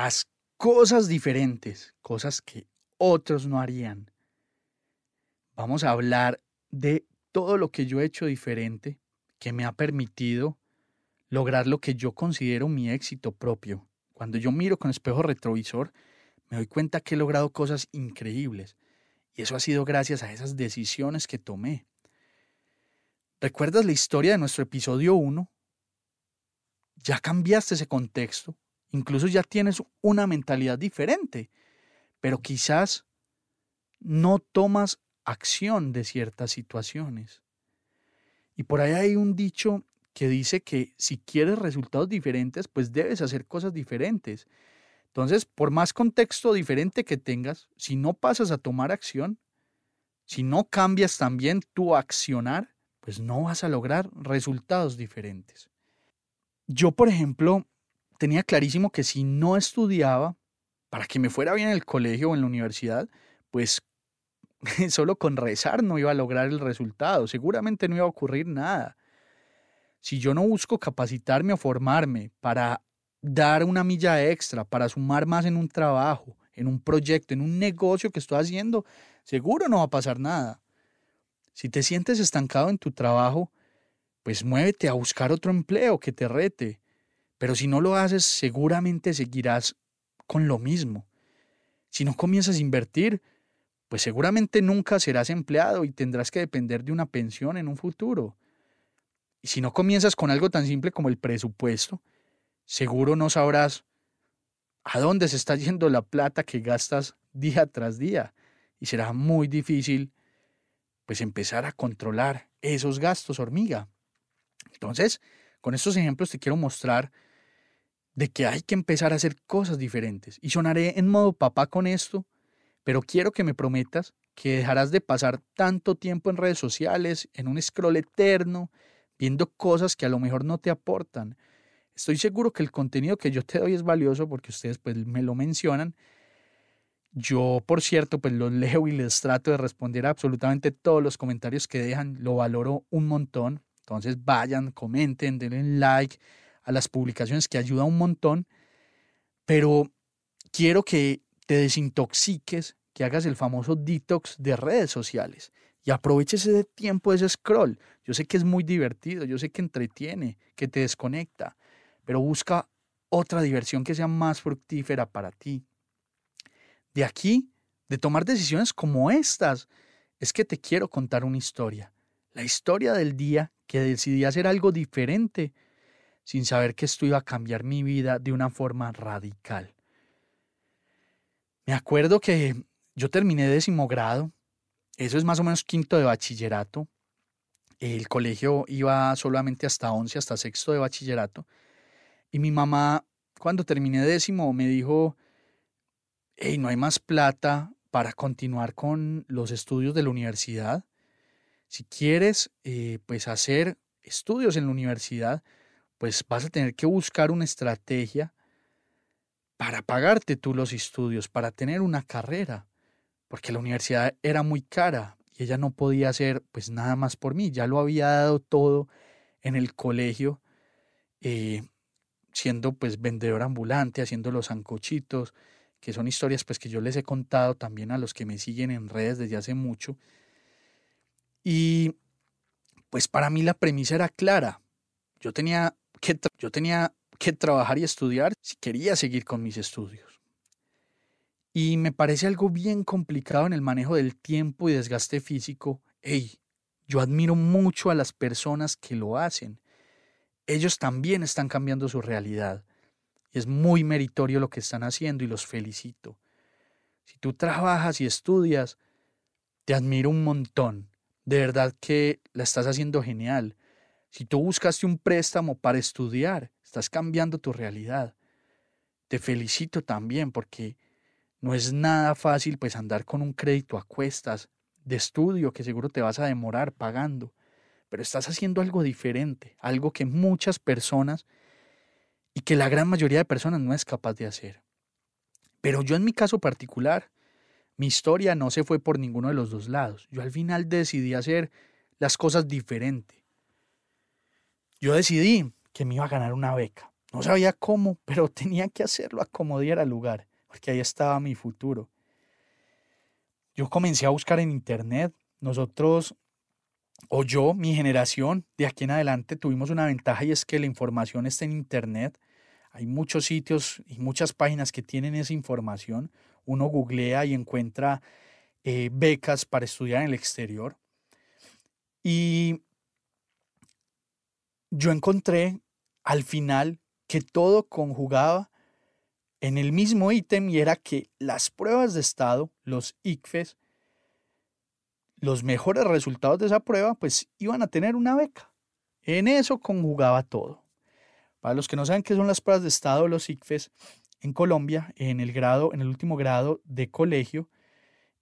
Haz cosas diferentes, cosas que otros no harían. Vamos a hablar de todo lo que yo he hecho diferente que me ha permitido lograr lo que yo considero mi éxito propio. Cuando yo miro con espejo retrovisor, me doy cuenta que he logrado cosas increíbles. Y eso ha sido gracias a esas decisiones que tomé. ¿Recuerdas la historia de nuestro episodio 1? Ya cambiaste ese contexto Incluso ya tienes una mentalidad diferente, pero quizás no tomas acción de ciertas situaciones. Y por ahí hay un dicho que dice que si quieres resultados diferentes, pues debes hacer cosas diferentes. Entonces, por más contexto diferente que tengas, si no pasas a tomar acción, si no cambias también tu accionar, pues no vas a lograr resultados diferentes. Yo, por ejemplo, tenía clarísimo que si no estudiaba, para que me fuera bien en el colegio o en la universidad, pues solo con rezar no iba a lograr el resultado, seguramente no iba a ocurrir nada. Si yo no busco capacitarme o formarme para dar una milla extra, para sumar más en un trabajo, en un proyecto, en un negocio que estoy haciendo, seguro no va a pasar nada. Si te sientes estancado en tu trabajo, pues muévete a buscar otro empleo que te rete, pero si no lo haces, seguramente seguirás con lo mismo. Si no comienzas a invertir, pues seguramente nunca serás empleado y tendrás que depender de una pensión en un futuro. Y si no comienzas con algo tan simple como el presupuesto, seguro no sabrás a dónde se está yendo la plata que gastas día tras día y será muy difícil pues empezar a controlar esos gastos hormiga. Entonces, con estos ejemplos te quiero mostrar de que hay que empezar a hacer cosas diferentes. Y sonaré en modo papá con esto, pero quiero que me prometas que dejarás de pasar tanto tiempo en redes sociales, en un scroll eterno, viendo cosas que a lo mejor no te aportan. Estoy seguro que el contenido que yo te doy es valioso porque ustedes pues me lo mencionan. Yo, por cierto, pues los leo y les trato de responder a absolutamente todos los comentarios que dejan. Lo valoro un montón. Entonces vayan, comenten, denle like, a las publicaciones que ayuda un montón, pero quiero que te desintoxiques, que hagas el famoso detox de redes sociales y aproveches ese tiempo, ese scroll. Yo sé que es muy divertido, yo sé que entretiene, que te desconecta, pero busca otra diversión que sea más fructífera para ti. De aquí, de tomar decisiones como estas, es que te quiero contar una historia. La historia del día que decidí hacer algo diferente sin saber que esto iba a cambiar mi vida de una forma radical. Me acuerdo que yo terminé décimo grado, eso es más o menos quinto de bachillerato. El colegio iba solamente hasta once, hasta sexto de bachillerato. Y mi mamá, cuando terminé décimo, me dijo, hey, no hay más plata para continuar con los estudios de la universidad. Si quieres, eh, pues hacer estudios en la universidad, pues vas a tener que buscar una estrategia para pagarte tú los estudios, para tener una carrera, porque la universidad era muy cara y ella no podía hacer pues nada más por mí, ya lo había dado todo en el colegio, eh, siendo pues vendedor ambulante, haciendo los ancochitos, que son historias pues que yo les he contado también a los que me siguen en redes desde hace mucho. Y Pues para mí la premisa era clara. Yo tenía que, yo tenía que trabajar y estudiar si quería seguir con mis estudios. Y me parece algo bien complicado en el manejo del tiempo y desgaste físico. Hey, yo admiro mucho a las personas que lo hacen. Ellos también están cambiando su realidad. Y es muy meritorio lo que están haciendo y los felicito. Si tú trabajas y estudias, te admiro un montón. De verdad que la estás haciendo genial. Si tú buscaste un préstamo para estudiar, estás cambiando tu realidad. Te felicito también porque no es nada fácil pues andar con un crédito a cuestas de estudio que seguro te vas a demorar pagando, pero estás haciendo algo diferente, algo que muchas personas y que la gran mayoría de personas no es capaz de hacer. Pero yo en mi caso particular, mi historia no se fue por ninguno de los dos lados. Yo al final decidí hacer las cosas diferente. Yo decidí que me iba a ganar una beca. No sabía cómo, pero tenía que hacerlo a como diera lugar, porque ahí estaba mi futuro. Yo comencé a buscar en internet. Nosotros, o yo, mi generación, de aquí en adelante tuvimos una ventaja y es que la información está en internet. Hay muchos sitios y muchas páginas que tienen esa información. Uno googlea y encuentra eh, becas para estudiar en el exterior. Y yo encontré al final que todo conjugaba en el mismo ítem y era que las pruebas de estado, los ICFES, los mejores resultados de esa prueba, pues iban a tener una beca. En eso conjugaba todo. Para los que no saben qué son las pruebas de estado, los ICFES, en Colombia, en el grado, en el último grado de colegio,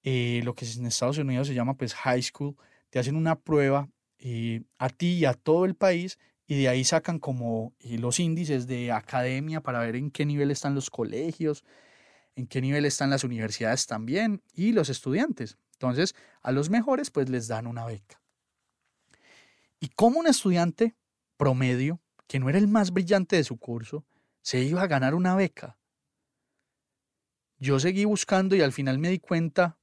eh, lo que en Estados Unidos se llama pues high school, te hacen una prueba eh, a ti y a todo el país y de ahí sacan como eh, los índices de academia para ver en qué nivel están los colegios, en qué nivel están las universidades también y los estudiantes. Entonces, a los mejores pues les dan una beca. Y como un estudiante promedio, que no era el más brillante de su curso, se iba a ganar una beca. Yo seguí buscando y al final me di cuenta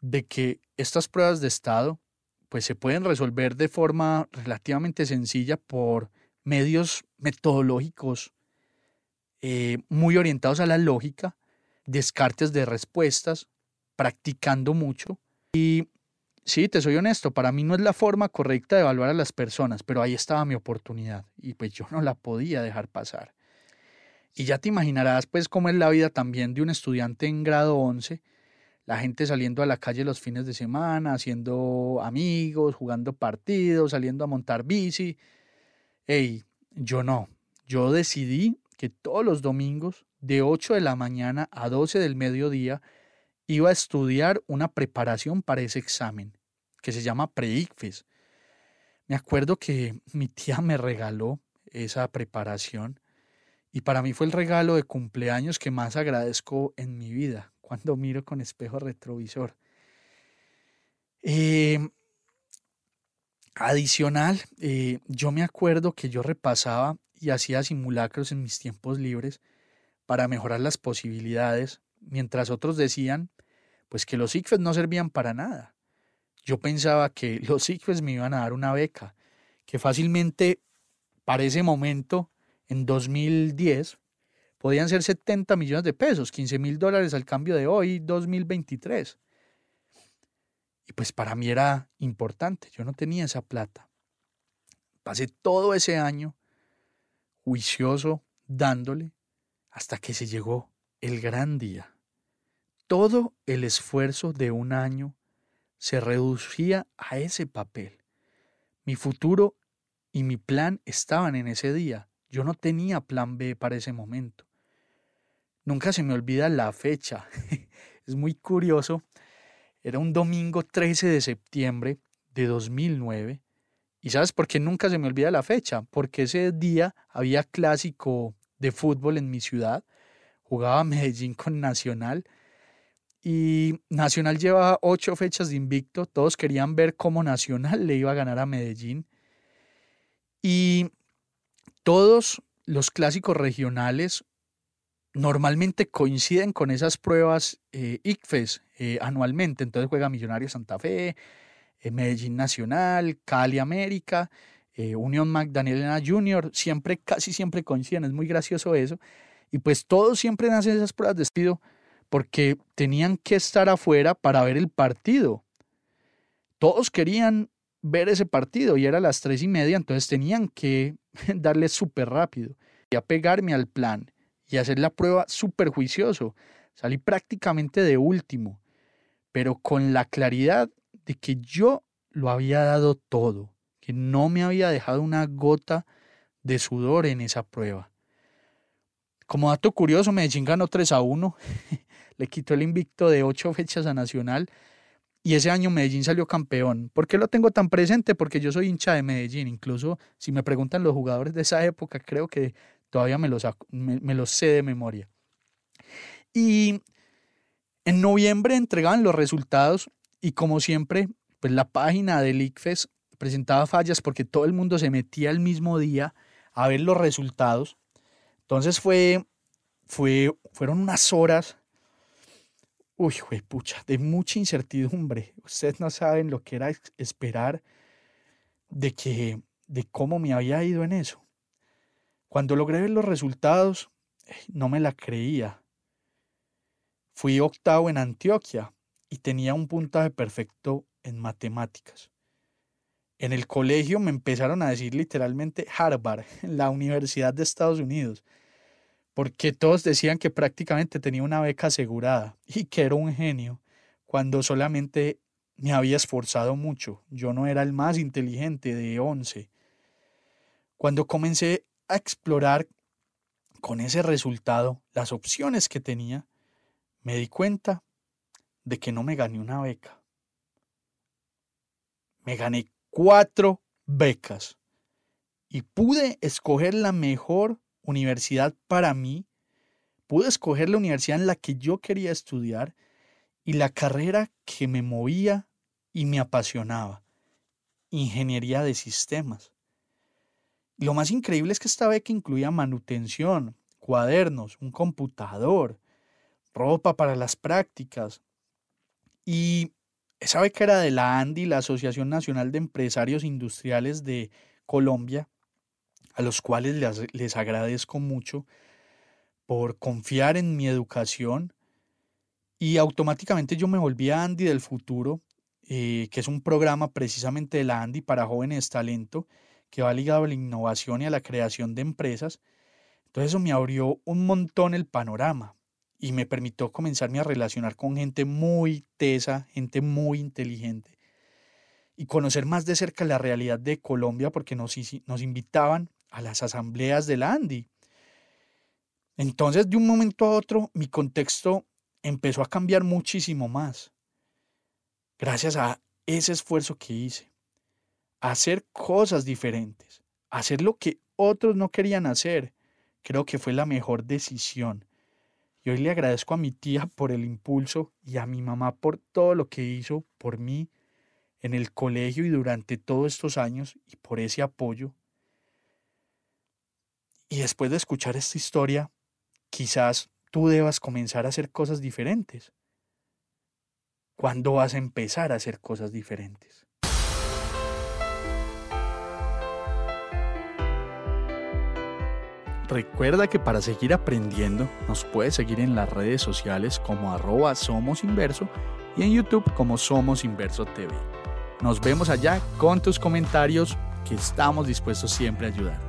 de que estas pruebas de estado pues se pueden resolver de forma relativamente sencilla por medios metodológicos eh, muy orientados a la lógica, descartes de respuestas, practicando mucho. Y sí, te soy honesto, para mí no es la forma correcta de evaluar a las personas, pero ahí estaba mi oportunidad y pues yo no la podía dejar pasar. Y ya te imaginarás pues cómo es la vida también de un estudiante en grado 11 la gente saliendo a la calle los fines de semana, haciendo amigos, jugando partidos, saliendo a montar bici. Ey, yo no. Yo decidí que todos los domingos, de 8 de la mañana a 12 del mediodía, iba a estudiar una preparación para ese examen, que se llama pre-ICFES. Me acuerdo que mi tía me regaló esa preparación y para mí fue el regalo de cumpleaños que más agradezco en mi vida cuando miro con espejo retrovisor. Em, adicional, eh, yo me acuerdo que yo repasaba y hacía simulacros en mis tiempos libres para mejorar las posibilidades, mientras otros decían pues que los ICFES no servían para nada. Yo pensaba que los ICFES me iban a dar una beca, que fácilmente para ese momento, en 2010, podían ser 70 millones de pesos, 15 mil dólares al cambio de hoy, 2023. Y pues para mí era importante, yo no tenía esa plata. Pasé todo ese año juicioso dándole hasta que se llegó el gran día. Todo el esfuerzo de un año se reducía a ese papel. Mi futuro y mi plan estaban en ese día. Yo no tenía plan B para ese momento. Nunca se me olvida la fecha. es muy curioso. Era un domingo 13 de septiembre de 2009. ¿Y sabes por qué nunca se me olvida la fecha? Porque ese día había clásico de fútbol en mi ciudad. Jugaba Medellín con Nacional. Y Nacional llevaba ocho fechas de invicto. Todos querían ver cómo Nacional le iba a ganar a Medellín. Y todos los clásicos regionales normalmente coinciden con esas pruebas eh, ICFES eh, anualmente. Entonces juega Millonario Santa Fe, eh, Medellín Nacional, Cali América, eh, Unión Magdalena Junior, siempre, casi siempre coinciden, es muy gracioso eso. Y pues todos siempre hacen esas pruebas de despido porque tenían que estar afuera para ver el partido. Todos querían ver ese partido y era a las tres y media, entonces tenían que darle súper rápido y apegarme al plan y hacer la prueba súper juicioso. Salí prácticamente de último, pero con la claridad de que yo lo había dado todo, que no me había dejado una gota de sudor en esa prueba. Como dato curioso, Medellín ganó 3 a 1, le quitó el invicto de ocho fechas a Nacional y ese año Medellín salió campeón. ¿Por qué lo tengo tan presente? Porque yo soy hincha de Medellín. Incluso si me preguntan los jugadores de esa época, creo que todavía me los, me, los sé de memoria. Y en noviembre entregaban los resultados y como siempre, pues la página del ICFES presentaba fallas porque todo el mundo se metía el mismo día a ver los resultados. Entonces fue, fue, fueron unas horas uy, güey, pucha, de mucha incertidumbre. Ustedes no saben lo que era esperar de que, de cómo me había ido en eso. Cuando logré ver los resultados, eh, no me la creía. Fui octavo en Antioquia y tenía un puntaje perfecto en matemáticas. En el colegio me empezaron a decir literalmente Harvard, la Universidad de Estados Unidos porque todos decían que prácticamente tenía una beca asegurada y que era un genio, cuando solamente me había esforzado mucho. Yo no era el más inteligente de once. Cuando comencé a explorar con ese resultado las opciones que tenía, me di cuenta de que no me gané una beca. Me gané cuatro becas y pude escoger la mejor universidad para mí, pude escoger la universidad en la que yo quería estudiar y la carrera que me movía y me apasionaba, ingeniería de sistemas. Lo más increíble es que esta beca incluía manutención, cuadernos, un computador, ropa para las prácticas. Y esa beca era de la ANDI, la Asociación Nacional de Empresarios Industriales de Colombia, a los cuales les, agradezco mucho por confiar en mi educación y automáticamente yo me volví a Andy del futuro, eh, que es un programa precisamente de la Andy para jóvenes talento, que va ligado a la innovación y a la creación de empresas. Entonces eso me abrió un montón el panorama y me permitió comenzarme a relacionar con gente muy tesa, gente muy inteligente y conocer más de cerca la realidad de Colombia porque nos, invitaban a las asambleas de la Andy. Entonces, de un momento a otro, mi contexto empezó a cambiar muchísimo más. Gracias a ese esfuerzo que hice. Hacer cosas diferentes. Hacer lo que otros no querían hacer. Creo que fue la mejor decisión. Y hoy le agradezco a mi tía por el impulso y a mi mamá por todo lo que hizo por mí en el colegio y durante todos estos años y por ese apoyo y después de escuchar esta historia, quizás tú debas comenzar a hacer cosas diferentes. ¿Cuándo vas a empezar a hacer cosas diferentes? Recuerda que para seguir aprendiendo nos puedes seguir en las redes sociales como arroba Somos Inverso y en YouTube como Somos Inverso TV. Nos vemos allá con tus comentarios que estamos dispuestos siempre a ayudar.